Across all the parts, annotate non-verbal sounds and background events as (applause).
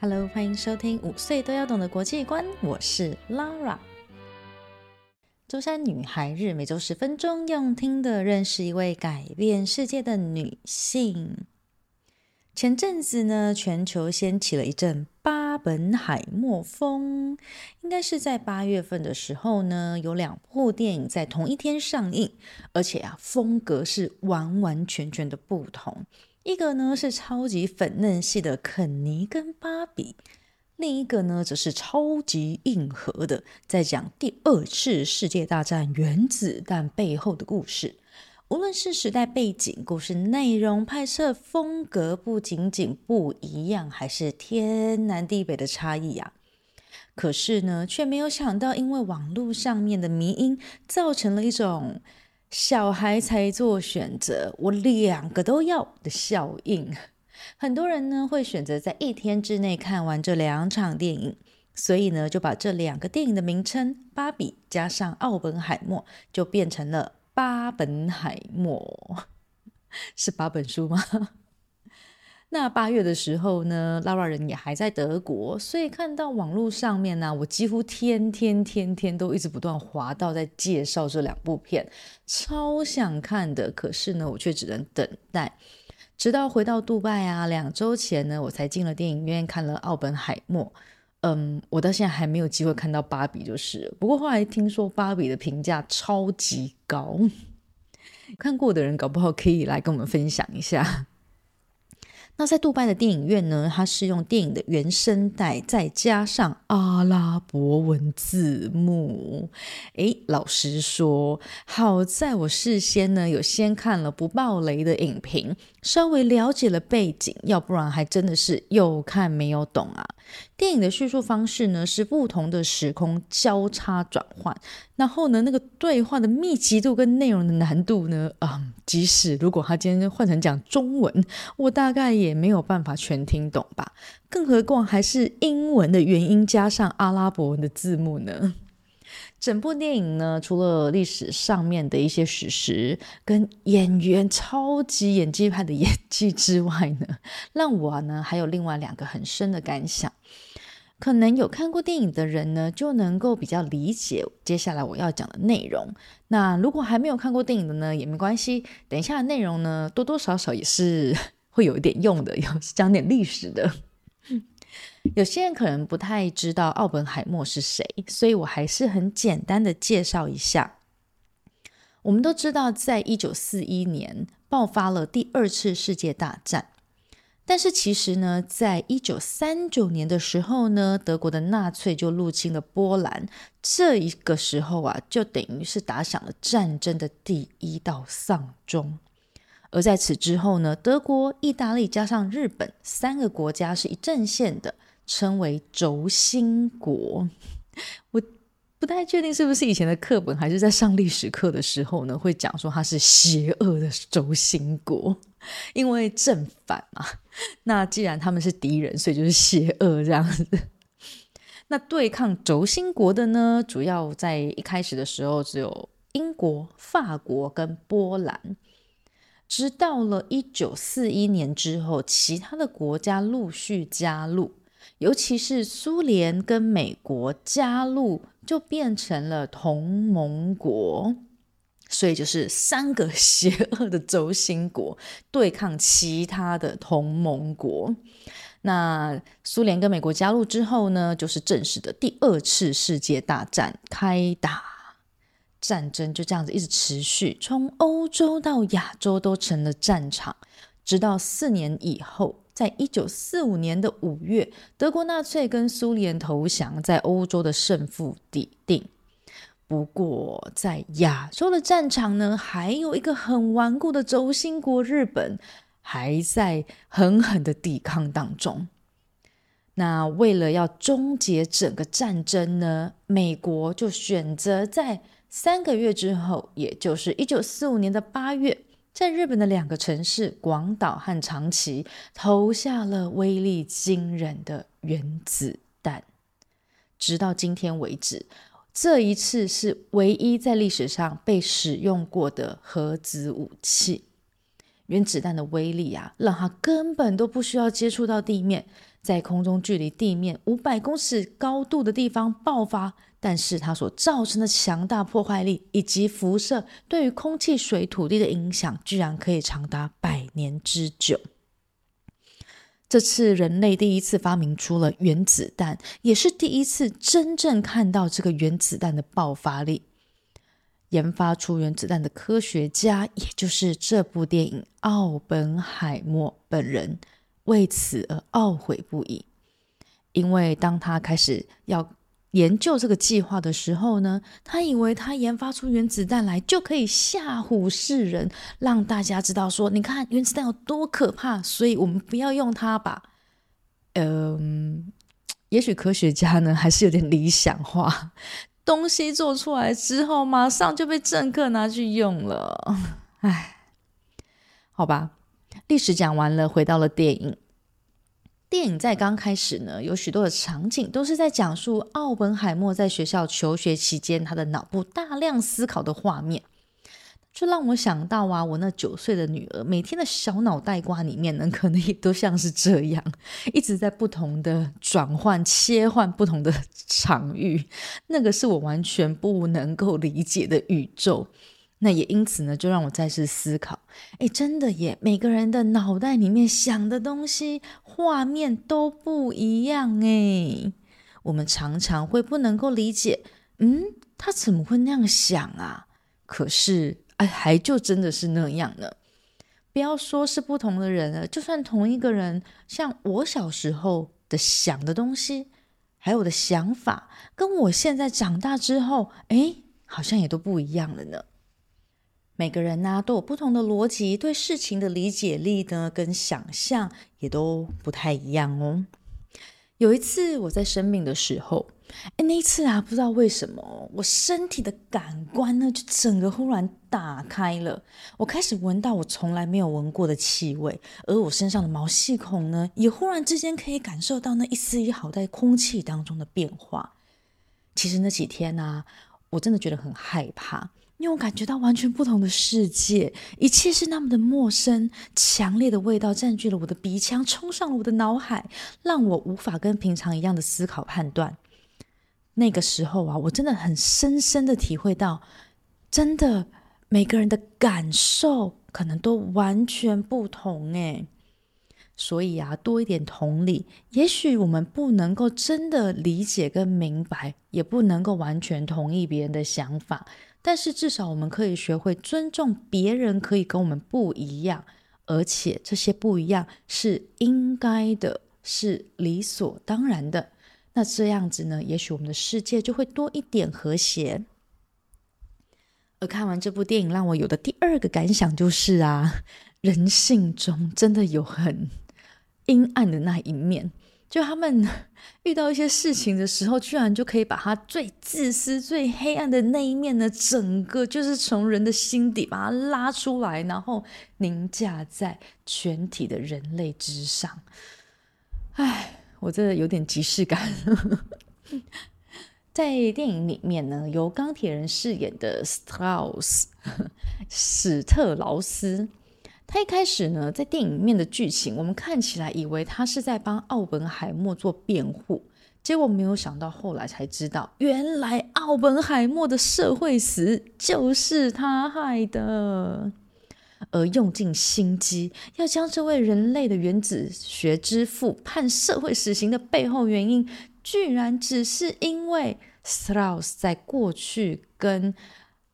Hello，欢迎收听五岁都要懂的国际观，我是 Laura。周三女孩日，每周十分钟，用听的认识一位改变世界的女性。前阵子呢，全球掀起了一阵本海默风，应该是在八月份的时候呢，有两部电影在同一天上映，而且啊，风格是完完全全的不同。一个呢是超级粉嫩系的肯尼跟芭比，另一个呢则是超级硬核的，在讲第二次世界大战原子弹背后的故事。无论是时代背景、故事内容、拍摄风格，不仅仅不一样，还是天南地北的差异呀、啊。可是呢，却没有想到，因为网络上面的迷因，造成了一种。小孩才做选择，我两个都要的效应。很多人呢会选择在一天之内看完这两场电影，所以呢就把这两个电影的名称“芭比”加上“奥本海默”，就变成了“八本海默”。(laughs) 是八本书吗？(laughs) 那八月的时候呢拉拉人也还在德国，所以看到网络上面呢、我几乎天天天天都一直不断滑到在介绍这两部片，超想看的，可是呢，我却只能等待，直到回到杜拜啊，两周前呢，我才进了电影院看了《奥本海默》。嗯，我到现在还没有机会看到芭比，就是。不过后来听说芭比的评价超级高，(laughs) 看过的人搞不好可以来跟我们分享一下。那在杜拜的电影院呢，它是用电影的原声带，再加上阿拉伯文字幕。诶，老实说，好在我事先呢有先看了不爆雷的影评，稍微了解了背景，要不然还真的是有看没有懂啊。电影的叙述方式呢是不同的时空交叉转换，然后呢那个对话的密集度跟内容的难度呢，啊、嗯，即使如果他今天换成讲中文，我大概也没有办法全听懂吧，更何况还是英文的原音加上阿拉伯文的字幕呢？整部电影呢，除了历史上面的一些史实跟演员超级演技派的演技之外呢，让我呢还有另外两个很深的感想。可能有看过电影的人呢，就能够比较理解接下来我要讲的内容。那如果还没有看过电影的呢，也没关系，等一下的内容呢，多多少少也是 (laughs) 会有一点用的，有 (laughs) 讲点历史的。有些人可能不太知道奥本海默是谁，所以我还是很简单的介绍一下。我们都知道，在一九四一年爆发了第二次世界大战，但是其实呢，在一九三九年的时候呢，德国的纳粹就入侵了波兰，这一个时候啊，就等于是打响了战争的第一道丧钟。而在此之后呢，德国、意大利加上日本三个国家是一阵线的。称为轴心国，(laughs) 我不太确定是不是以前的课本，还是在上历史课的时候呢，会讲说它是邪恶的轴心国，因为正反嘛。那既然他们是敌人，所以就是邪恶这样子。那对抗轴心国的呢，主要在一开始的时候只有英国、法国跟波兰，直到了一九四一年之后，其他的国家陆续加入。尤其是苏联跟美国加入，就变成了同盟国，所以就是三个邪恶的轴心国对抗其他的同盟国。那苏联跟美国加入之后呢，就是正式的第二次世界大战开打，战争就这样子一直持续，从欧洲到亚洲都成了战场，直到四年以后。在一九四五年的五月，德国纳粹跟苏联投降，在欧洲的胜负底定。不过，在亚洲的战场呢，还有一个很顽固的轴心国——日本，还在狠狠的抵抗当中。那为了要终结整个战争呢，美国就选择在三个月之后，也就是一九四五年的八月。在日本的两个城市广岛和长崎投下了威力惊人的原子弹。直到今天为止，这一次是唯一在历史上被使用过的核子武器。原子弹的威力啊，让它根本都不需要接触到地面，在空中距离地面五百公尺高度的地方爆发，但是它所造成的强大破坏力以及辐射对于空气、水、土地的影响，居然可以长达百年之久。这次人类第一次发明出了原子弹，也是第一次真正看到这个原子弹的爆发力。研发出原子弹的科学家，也就是这部电影奥本海默本人，为此而懊悔不已。因为当他开始要研究这个计划的时候呢，他以为他研发出原子弹来就可以吓唬世人，让大家知道说，你看原子弹有多可怕，所以我们不要用它吧。嗯，也许科学家呢还是有点理想化。东西做出来之后，马上就被政客拿去用了。唉，好吧，历史讲完了，回到了电影。电影在刚开始呢，有许多的场景都是在讲述奥本海默在学校求学期间，他的脑部大量思考的画面。就让我想到啊，我那九岁的女儿每天的小脑袋瓜里面呢，可能也都像是这样，一直在不同的转换、切换不同的 (laughs) 场域。那个是我完全不能够理解的宇宙。那也因此呢，就让我再次思考：哎，真的耶，每个人的脑袋里面想的东西、画面都不一样哎。我们常常会不能够理解，嗯，他怎么会那样想啊？可是。哎还就真的是那样呢？不要说是不同的人了，就算同一个人，像我小时候的想的东西，还有我的想法，跟我现在长大之后，哎，好像也都不一样了呢。每个人呢、都有不同的逻辑，对事情的理解力呢，跟想象也都不太一样哦。有一次我在生病的时候。哎，那一次啊，不知道为什么，我身体的感官呢，就整个忽然打开了。我开始闻到我从来没有闻过的气味，而我身上的毛细孔呢，也忽然之间可以感受到那一丝一毫在空气当中的变化。其实那几天呢、我真的觉得很害怕，因为我感觉到完全不同的世界，一切是那么的陌生，强烈的味道占据了我的鼻腔，冲上了我的脑海，让我无法跟平常一样的思考判断。那个时候啊，我真的很深深的体会到，真的每个人的感受可能都完全不同诶。所以啊，多一点同理，也许我们不能够真的理解跟明白，也不能够完全同意别人的想法，但是至少我们可以学会尊重别人，可以跟我们不一样，而且这些不一样是应该的，是理所当然的。那这样子呢，也许我们的世界就会多一点和谐。而看完这部电影，让我有的第二个感想就是啊，人性中真的有很阴暗的那一面。就他们 (laughs) 遇到一些事情的时候，居然就可以把他最自私、最黑暗的那一面呢，整个就是从人的心底把它拉出来，然后凌驾在全体的人类之上。唉。我真的有点即视感。(laughs) 在电影里面呢，由钢铁人饰演的 (laughs) 史特劳斯，史特劳斯，他一开始呢，在电影面的剧情，我们看起来以为他是在帮奥本海默做辩护，结果没有想到，后来才知道，原来奥本海默的社会死就是他害的。而用尽心机要将这位人类的原子学之父判社会死刑的背后原因，居然只是因为斯特劳斯在过去跟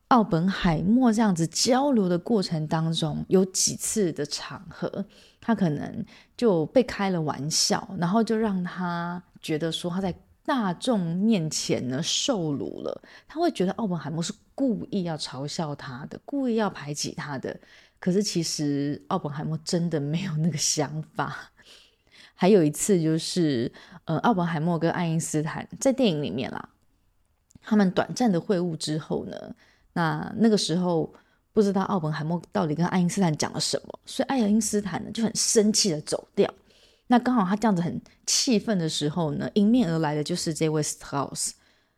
奥本海默这样子交流的过程当中，有几次的场合，他可能就被开了玩笑，然后就让他觉得说他在大众面前呢受辱了，他会觉得奥本海默是故意要嘲笑他的，故意要排挤他的。可是其实奥本海默真的没有那个想法。(laughs) 还有一次就是，呃，奥本海默跟爱因斯坦在电影里面啦，他们短暂的会晤之后呢，那那个时候不知道奥本海默到底跟爱因斯坦讲了什么，所以爱因斯坦呢就很生气的走掉。那刚好他这样子很气愤的时候呢，迎面而来的就是这位 Strauss，。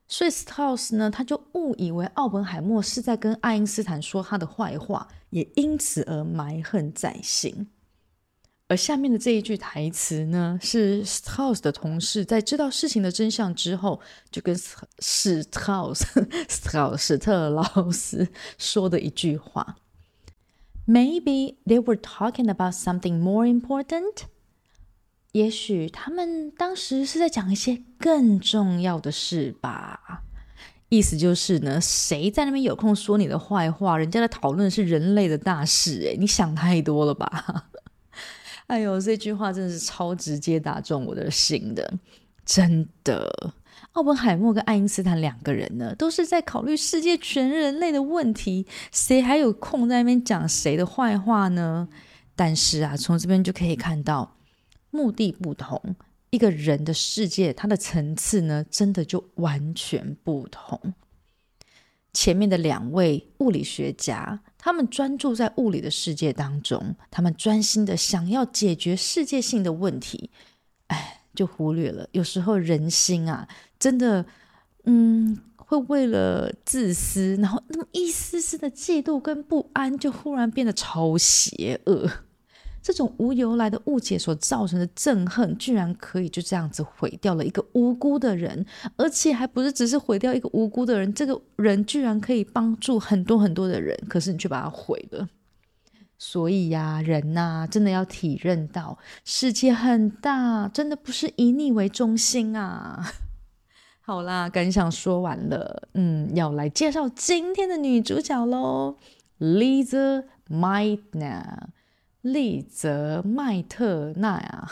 所以 Strauss 呢，他就误以为奥本海默是在跟爱因斯坦说他的坏话，也因此而埋恨在心。而下面的这一句台词呢，是斯特劳斯的同事在知道事情的真相之后，就跟 (laughs) 史特劳斯、史特史特劳斯说的一句话：“Maybe they were talking about something more important。”也许他们当时是在讲一些更重要的事吧。意思就是呢，谁在那边有空说你的坏话？人家的讨论是人类的大事，诶，你想太多了吧？哎呦，这句话真的是超直接打中我的心的，真的。奥本海默跟爱因斯坦两个人呢，都是在考虑世界全人类的问题，谁还有空在那边讲谁的坏话呢？但是啊，从这边就可以看到。目的不同，一个人的世界，它的层次呢，真的就完全不同。前面的两位物理学家，他们专注在物理的世界当中，他们专心的想要解决世界性的问题，哎，就忽略了有时候人心啊，真的，嗯，会为了自私，然后那么一丝丝的嫉妒跟不安，就忽然变得超邪恶。这种无由来的误解所造成的憎恨，居然可以就这样子毁掉了一个无辜的人，而且还不是只是毁掉一个无辜的人，这个人居然可以帮助很多很多的人，可是你却把他毁了。所以呀，人呐，真的要体认到世界很大，真的不是以你为中心啊。(laughs) 好啦，感想说完了，嗯，要来介绍今天的女主角喽，Lisa Meitner。丽泽麦特纳啊，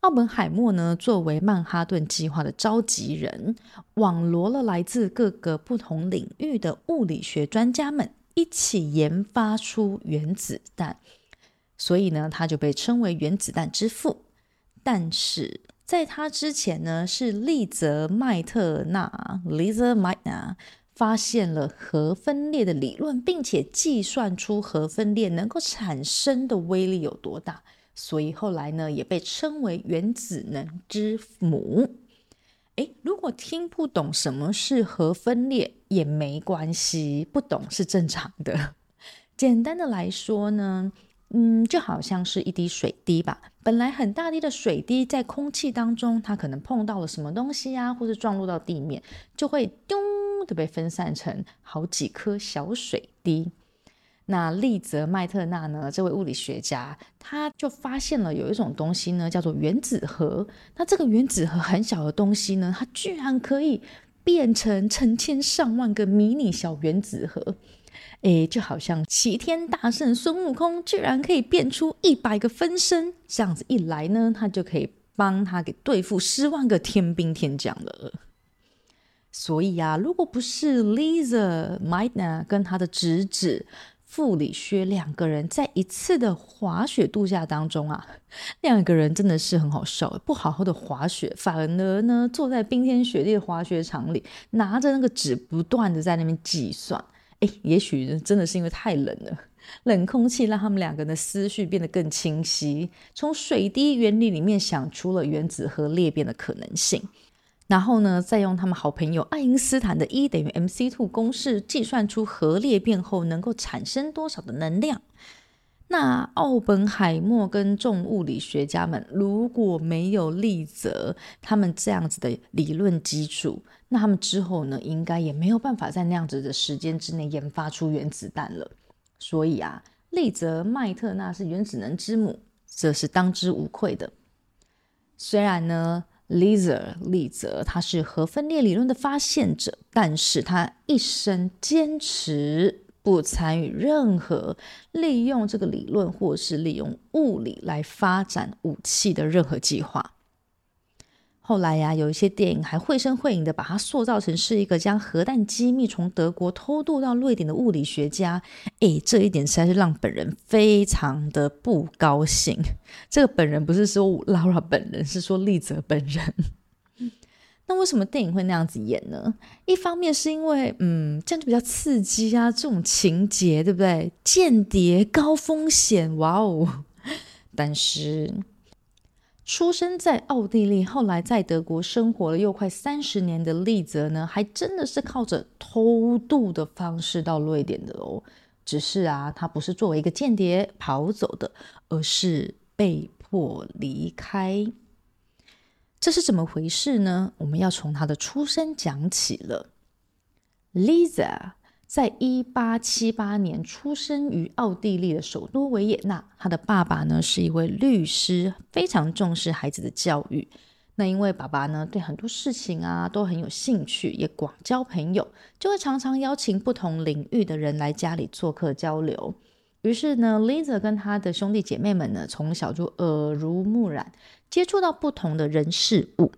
奥本海默呢，作为曼哈顿计划的召集人，网罗了来自各个不同领域的物理学专家们，一起研发出原子弹，所以呢，他就被称为原子弹之父。但是在他之前呢，是丽泽麦特纳 （Lise Meitner）。发现了核分裂的理论，并且计算出核分裂能够产生的威力有多大，所以后来呢，也被称为原子能之母。诶，如果听不懂什么是核分裂也没关系，不懂是正常的。简单的来说呢，嗯，就好像是一滴水滴吧，本来很大滴的水滴在空气当中，它可能碰到了什么东西啊，或者撞入到地面，就会咚。都被分散成好几颗小水滴。那丽泽麦特纳呢？这位物理学家，他就发现了有一种东西呢，叫做原子核。那这个原子核很小的东西呢，它居然可以变成成千上万个迷你小原子核。诶，就好像齐天大圣孙悟空，居然可以变出一百个分身。这样子一来呢，他就可以帮他给对付十万个天兵天将了。所以啊，如果不是 Lisa Miner 跟他的侄子傅里薛两个人在一次的滑雪度假当中啊，那两个人真的是很好笑，不好好的滑雪，反而呢坐在冰天雪地的滑雪场里，拿着那个纸不断的在那边计算。哎，也许真的是因为太冷了，冷空气让他们两个人的思绪变得更清晰，从水滴原理里面想出了原子核裂变的可能性。然后呢，再用他们好朋友爱因斯坦的 E 等于 mc2 公式计算出核裂变后能够产生多少的能量。那奥本海默跟众物理学家们如果没有丽泽他们这样子的理论基础，那他们之后呢，应该也没有办法在那样子的时间之内研发出原子弹了。所以啊，丽泽麦特纳是原子能之母，这是当之无愧的。虽然呢。Lise 丽泽，他是核分裂理论的发现者，但是他一生坚持不参与任何利用这个理论或是利用物理来发展武器的任何计划。后来呀，有一些电影还绘声绘影的把它塑造成是一个将核弹机密从德国偷渡到瑞典的物理学家。诶，这一点实在是让本人非常的不高兴。这个本人不是说 Laura 本人，是说丽泽本人。(laughs) 那为什么电影会那样子演呢？一方面是因为，嗯，这样就比较刺激啊，这种情节，对不对？间谍高风险，哇哦！但是。出生在奥地利，后来在德国生活了又快三十年的丽泽呢，还真的是靠着偷渡的方式到瑞典的哦。只是啊，他不是作为一个间谍跑走的，而是被迫离开。这是怎么回事呢？我们要从他的出生讲起了。Lisa 在一八七八年出生于奥地利的首都维也纳。他的爸爸呢是一位律师，非常重视孩子的教育。那因为爸爸呢对很多事情啊都很有兴趣，也广交朋友，就会常常邀请不同领域的人来家里做客交流。于是呢，Lisa 跟他的兄弟姐妹们呢从小就耳濡目染，接触到不同的人事物。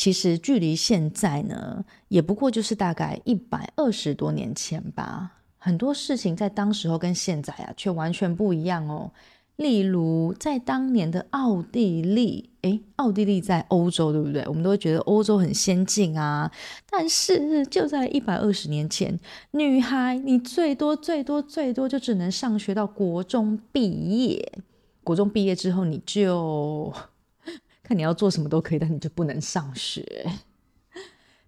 其实距离现在呢，也不过就是大概一百二十多年前吧。很多事情在当时候跟现在啊，却完全不一样哦。例如，在当年的奥地利，诶，奥地利在欧洲，对不对？我们都会觉得欧洲很先进啊。但是就在一百二十年前，女孩你最多最多最多就只能上学到国中毕业。国中毕业之后，你就。看你要做什么都可以，但你就不能上学。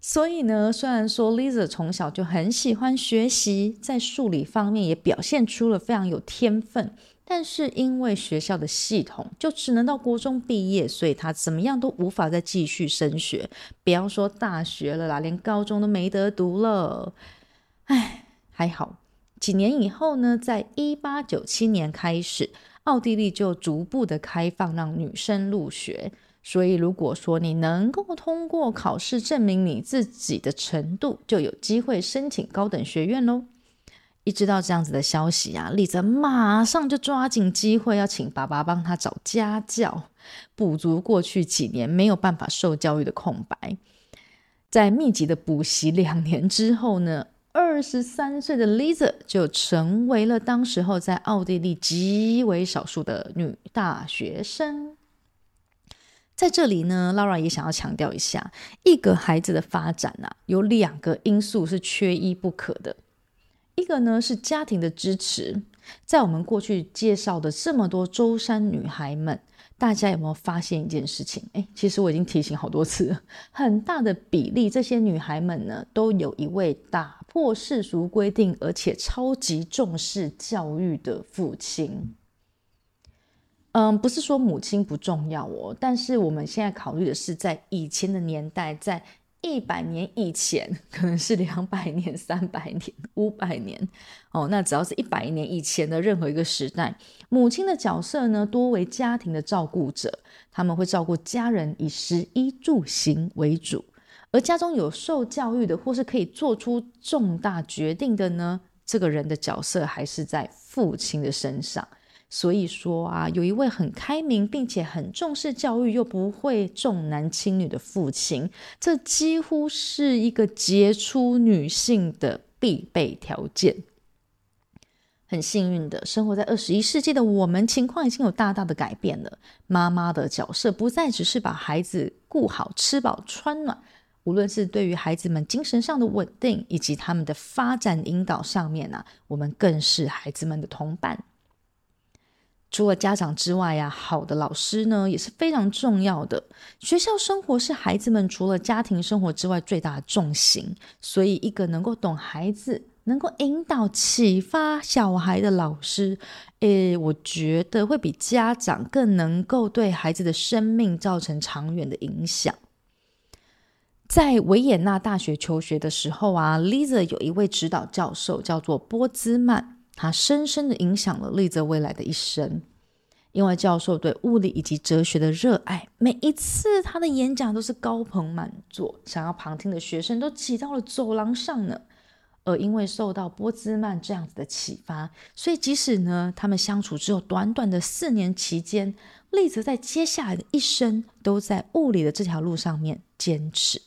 所以呢，虽然说 Lisa 从小就很喜欢学习，在数理方面也表现出了非常有天分，但是因为学校的系统就只能到国中毕业，所以他怎么样都无法再继续升学，不要说大学了啦，连高中都没得读了。唉，还好，几年以后呢，在一八九七年开始，奥地利就逐步的开放，让女生入学。所以，如果说你能够通过考试证明你自己的程度，就有机会申请高等学院喽。一知道这样子的消息啊，丽泽马上就抓紧机会要请爸爸帮他找家教，补足过去几年没有办法受教育的空白。在密集的补习两年之后呢，二十三岁的丽泽就成为了当时候在奥地利极为少数的女大学生。在这里呢，Laura 也想要强调一下，一个孩子的发展啊，有两个因素是缺一不可的。一个呢是家庭的支持，在我们过去介绍的这么多舟山女孩们，大家有没有发现一件事情？诶，其实我已经提醒好多次了，很大的比例，这些女孩们呢，都有一位打破世俗规定，而且超级重视教育的父亲。嗯，不是说母亲不重要哦，但是我们现在考虑的是在以前的年代，在一百年以前，可能是两百年、三百年、五百年哦。那只要是一百年以前的任何一个时代，母亲的角色呢，多为家庭的照顾者，他们会照顾家人，以食衣住行为主。而家中有受教育的，或是可以做出重大决定的呢，这个人的角色还是在父亲的身上。所以说啊，有一位很开明并且很重视教育又不会重男轻女的父亲，这几乎是一个杰出女性的必备条件。很幸运的，生活在二十一世纪的我们，情况已经有大大的改变了。妈妈的角色不再只是把孩子顾好、吃饱穿暖，无论是对于孩子们精神上的稳定以及他们的发展引导上面呢、啊，我们更是孩子们的同伴。除了家长之外呀，好的老师呢也是非常重要的。学校生活是孩子们除了家庭生活之外最大的重心，所以一个能够懂孩子、能够引导、启发小孩的老师，诶，我觉得会比家长更能够对孩子的生命造成长远的影响。在维也纳大学求学的时候啊，Lisa 有一位指导教授叫做波兹曼。他深深的影响了丽泽未来的一生，因为教授对物理以及哲学的热爱，每一次他的演讲都是高朋满座，想要旁听的学生都挤到了走廊上呢。而因为受到波兹曼这样子的启发，所以即使呢他们相处只有短短的四年期间，丽泽在接下来的一生都在物理的这条路上面坚持。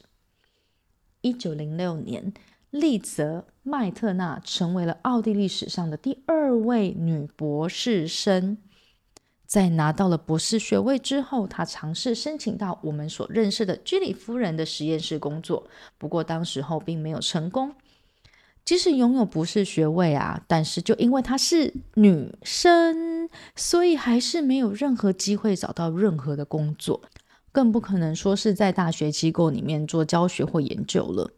一九零六年。丽泽麦特纳成为了奥地利史上的第二位女博士生。在拿到了博士学位之后，她尝试申请到我们所认识的居里夫人的实验室工作，不过当时候并没有成功。即使拥有博士学位啊，但是就因为她是女生，所以还是没有任何机会找到任何的工作，更不可能说是在大学机构里面做教学或研究了。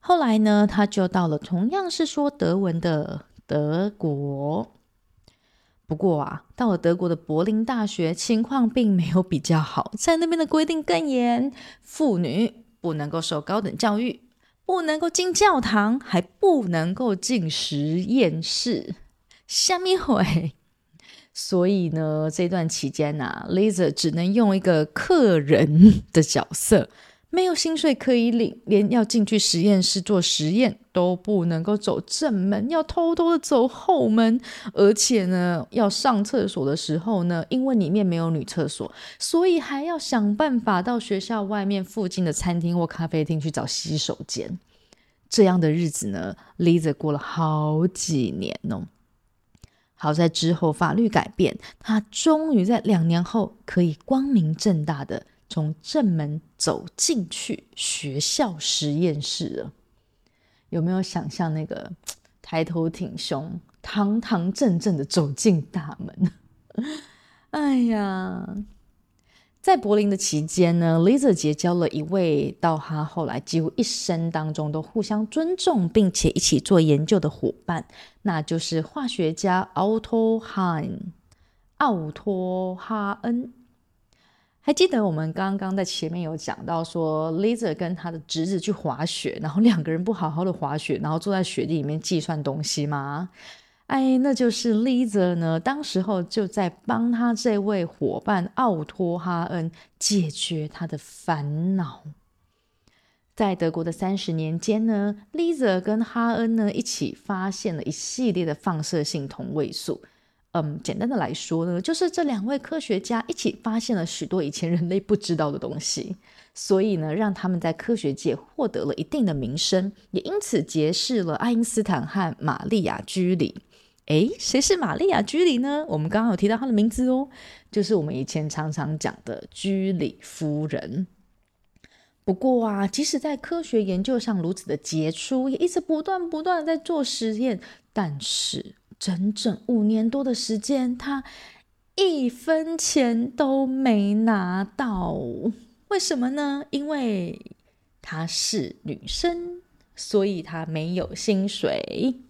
后来呢，他就到了同样是说德文的德国。不过啊，到了德国的柏林大学，情况并没有比较好，在那边的规定更严，妇女不能够受高等教育，不能够进教堂，还不能够进实验室。虾米会？所以呢，这段期间呐、啊，Lisa 只能用一个客人的角色。没有薪水可以领，连要进去实验室做实验都不能够走正门，要偷偷的走后门。而且呢，要上厕所的时候呢，因为里面没有女厕所，所以还要想办法到学校外面附近的餐厅或咖啡厅去找洗手间。这样的日子呢，Lisa 过了好几年哦。好在之后法律改变，她终于在两年后可以光明正大的。从正门走进去学校实验室了，有没有想象那个 (tsk) 抬头挺胸、堂堂正正的走进大门？(laughs) 哎呀，在柏林的期间呢，Lisa 结交了一位到她后来几乎一生当中都互相尊重，并且一起做研究的伙伴，那就是化学家奥托·哈恩。奥托·哈恩。还记得我们刚刚在前面有讲到说，Lisa 跟他的侄子去滑雪，然后两个人不好好的滑雪，然后坐在雪地里面计算东西吗？哎，那就是 Lisa 呢，当时候就在帮他这位伙伴奥托哈恩解决他的烦恼。在德国的三十年间呢，Lisa 跟哈恩呢一起发现了一系列的放射性同位素。嗯，简单的来说呢，就是这两位科学家一起发现了许多以前人类不知道的东西，所以呢，让他们在科学界获得了一定的名声，也因此结识了爱因斯坦和玛丽亚居里。诶，谁是玛丽亚居里呢？我们刚刚有提到她的名字哦，就是我们以前常常讲的居里夫人。不过啊，即使在科学研究上如此的杰出，也一直不断不断的在做实验，但是。整整五年多的时间，她一分钱都没拿到。为什么呢？因为她是女生，所以她没有薪水。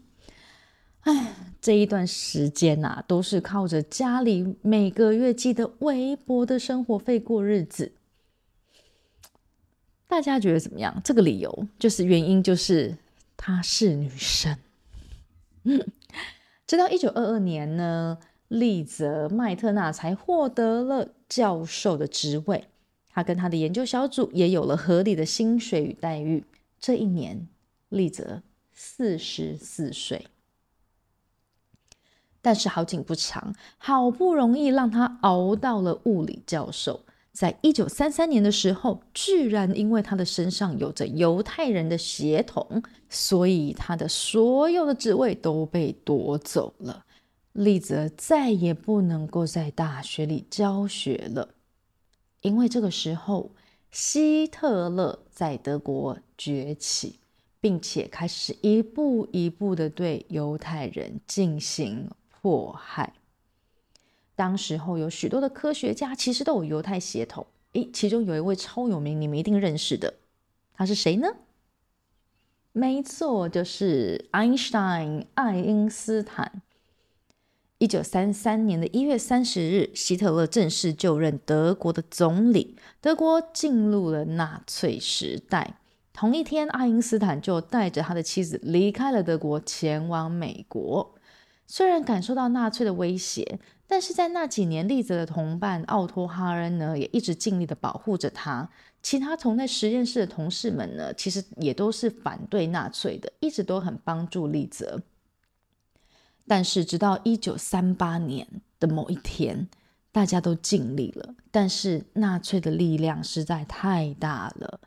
哎，这一段时间啊，都是靠着家里每个月寄的微薄的生活费过日子。大家觉得怎么样？这个理由就是原因，就是她是女生。嗯。直到一九二二年呢，丽泽麦特纳才获得了教授的职位，他跟他的研究小组也有了合理的薪水与待遇。这一年，丽泽四十四岁，但是好景不长，好不容易让他熬到了物理教授。在一九三三年的时候，居然因为他的身上有着犹太人的血统，所以他的所有的职位都被夺走了。丽泽再也不能够在大学里教学了，因为这个时候希特勒在德国崛起，并且开始一步一步的对犹太人进行迫害。当时候有许多的科学家其实都有犹太血统，诶，其中有一位超有名，你们一定认识的，他是谁呢？没错，就是 Einstein，爱因斯坦。一九三三年的一月三十日，希特勒正式就任德国的总理，德国进入了纳粹时代。同一天，爱因斯坦就带着他的妻子离开了德国，前往美国。虽然感受到纳粹的威胁。但是在那几年，丽泽的同伴奥托哈恩呢，也一直尽力的保护着他。其他同在实验室的同事们呢，其实也都是反对纳粹的，一直都很帮助丽泽。但是直到一九三八年的某一天，大家都尽力了，但是纳粹的力量实在太大了，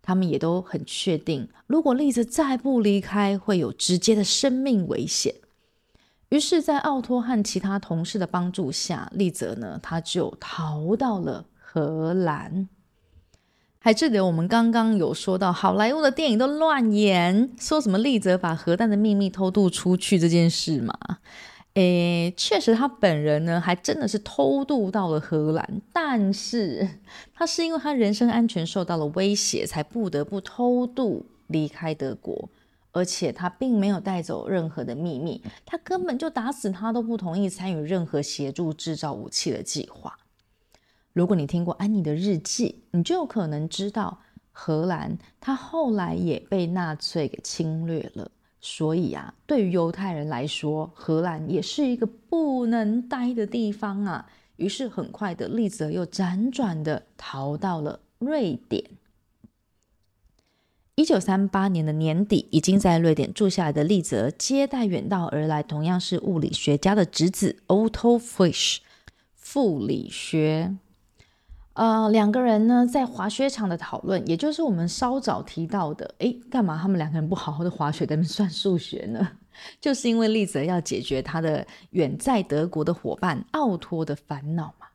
他们也都很确定，如果丽泽再不离开，会有直接的生命危险。于是，在奥托和其他同事的帮助下，丽泽呢，他就逃到了荷兰。还记得我们刚刚有说到，好莱坞的电影都乱演，说什么丽泽把核弹的秘密偷渡出去这件事嘛？诶，确实他本人呢，还真的是偷渡到了荷兰，但是他是因为他人身安全受到了威胁，才不得不偷渡离开德国，而且他并没有带走任何的秘密，他根本就打死他都不同意参与任何协助制造武器的计划。如果你听过安妮的日记，你就有可能知道，荷兰它后来也被纳粹给侵略了。所以啊，对于犹太人来说，荷兰也是一个不能待的地方啊。于是很快的，利泽又辗转的逃到了瑞典。一九三八年的年底，已经在瑞典住下来的丽泽，接待远道而来，同样是物理学家的侄子 Otto Fisch，傅理学。呃，两个人呢在滑雪场的讨论，也就是我们稍早提到的，哎，干嘛他们两个人不好好的滑雪，在那边算数学呢？(laughs) 就是因为丽泽要解决他的远在德国的伙伴奥托的烦恼嘛。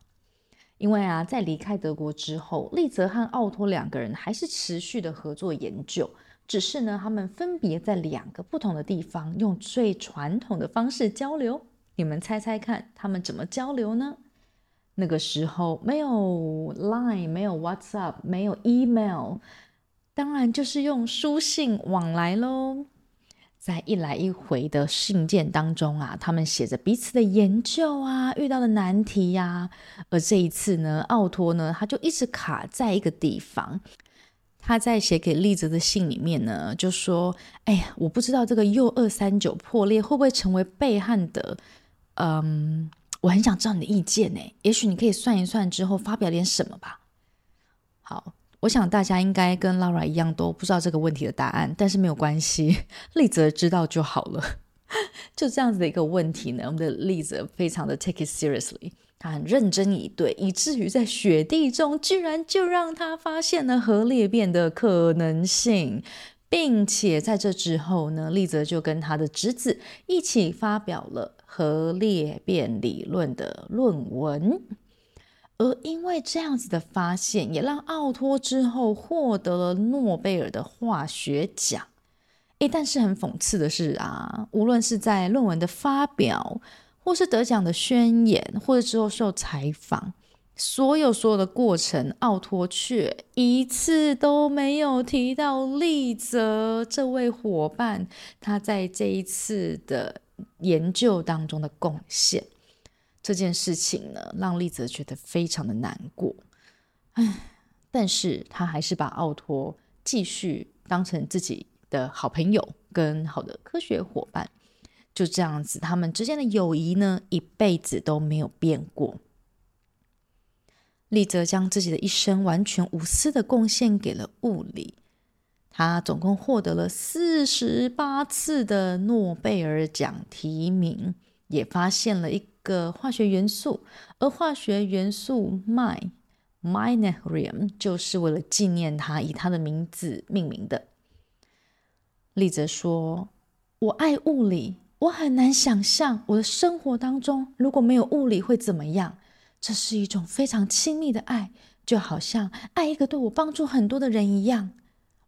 因为啊，在离开德国之后，丽泽和奥托两个人还是持续的合作研究，只是呢，他们分别在两个不同的地方用最传统的方式交流。你们猜猜看，他们怎么交流呢？那个时候没有 Line，没有 WhatsApp，没有 Email，当然就是用书信往来喽。在一来一回的信件当中啊，他们写着彼此的研究啊，遇到的难题呀、而这一次呢，奥托呢，他就一直卡在一个地方。他在写给丽泽的信里面呢，就说：“哎呀，我不知道这个铀二三九破裂会不会成为贝汉的，嗯。”我很想知道你的意见呢，也许你可以算一算之后发表点什么吧。好，我想大家应该跟 Laura 一样都不知道这个问题的答案，但是没有关系，(laughs) 丽泽知道就好了。(laughs) 就这样子的一个问题呢，我们的丽泽非常的 take it seriously，他很认真以对，以至于在雪地中居然就让他发现了核裂变的可能性。并且在这之后呢，丽泽就跟他的侄子一起发表了核裂变理论的论文。而因为这样子的发现，也让奥托之后获得了诺贝尔的化学奖。诶，但是很讽刺的是啊，无论是在论文的发表，或是得奖的宣言，或者之后受采访。所有所有的过程，奥托却一次都没有提到丽泽这位伙伴，他在这一次的研究当中的贡献。这件事情呢，让丽泽觉得非常的难过。唉，但是他还是把奥托继续当成自己的好朋友跟好的科学伙伴。就这样子，他们之间的友谊呢，一辈子都没有变过。丽泽将自己的一生完全无私的贡献给了物理，他总共获得了四十八次的诺贝尔奖提名，也发现了一个化学元素，而化学元素镁 （Meinerium） 就是为了纪念他，以他的名字命名的。丽泽说：“我爱物理，我很难想象我的生活当中如果没有物理会怎么样。”这是一种非常亲密的爱，就好像爱一个对我帮助很多的人一样。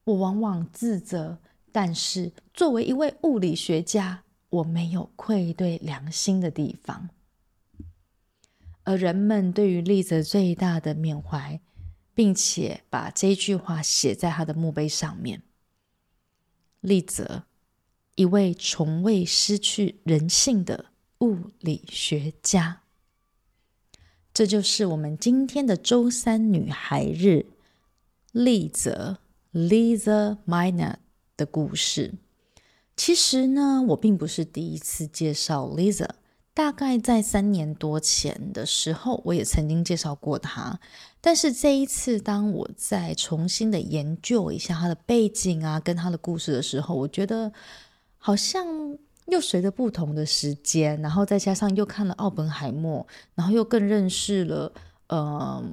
我往往自责，但是作为一位物理学家，我没有愧对良心的地方。而人们对于丽泽最大的缅怀，并且把这句话写在他的墓碑上面：丽泽，一位从未失去人性的物理学家。这就是我们今天的周三女孩日，丽泽 （Lisa Meitner 的故事。其实呢，我并不是第一次介绍 Lisa 大概在三年多前的时候，我也曾经介绍过他。但是这一次，当我再重新的研究一下他的背景啊，跟他的故事的时候，我觉得好像。又随着不同的时间，然后再加上又看了奥本海默，然后又更认识了嗯、呃、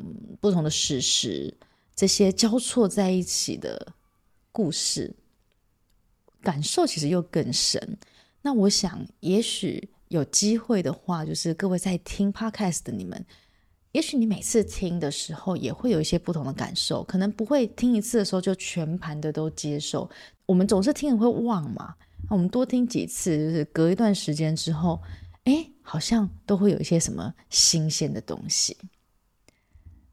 不同的史实，这些交错在一起的故事，感受其实又更深。那我想，也许有机会的话，就是各位在听 Podcast 的你们，也许你每次听的时候也会有一些不同的感受，可能不会听一次的时候就全盘的都接受。我们总是听了会忘嘛，那我们多听几次，就是隔一段时间之后，哎，好像都会有一些什么新鲜的东西。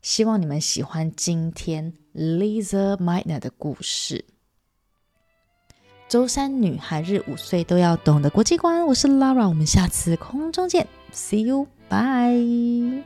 希望你们喜欢今天 Lisa Meitner 的故事。周三女孩日，五岁都要懂的国际观。我是 Laura，我们下次空中见，See you，bye。